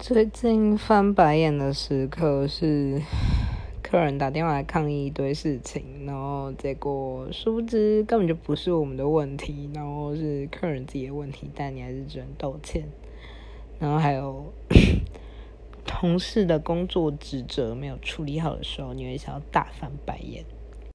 最近翻白眼的时刻是客人打电话来抗议一堆事情然后结果殊不知根本就不是我们的问题然后是客人自己的问题但你还是只能道歉。然后还有同事的工作职责没有处理好的时候你会想要大翻白眼。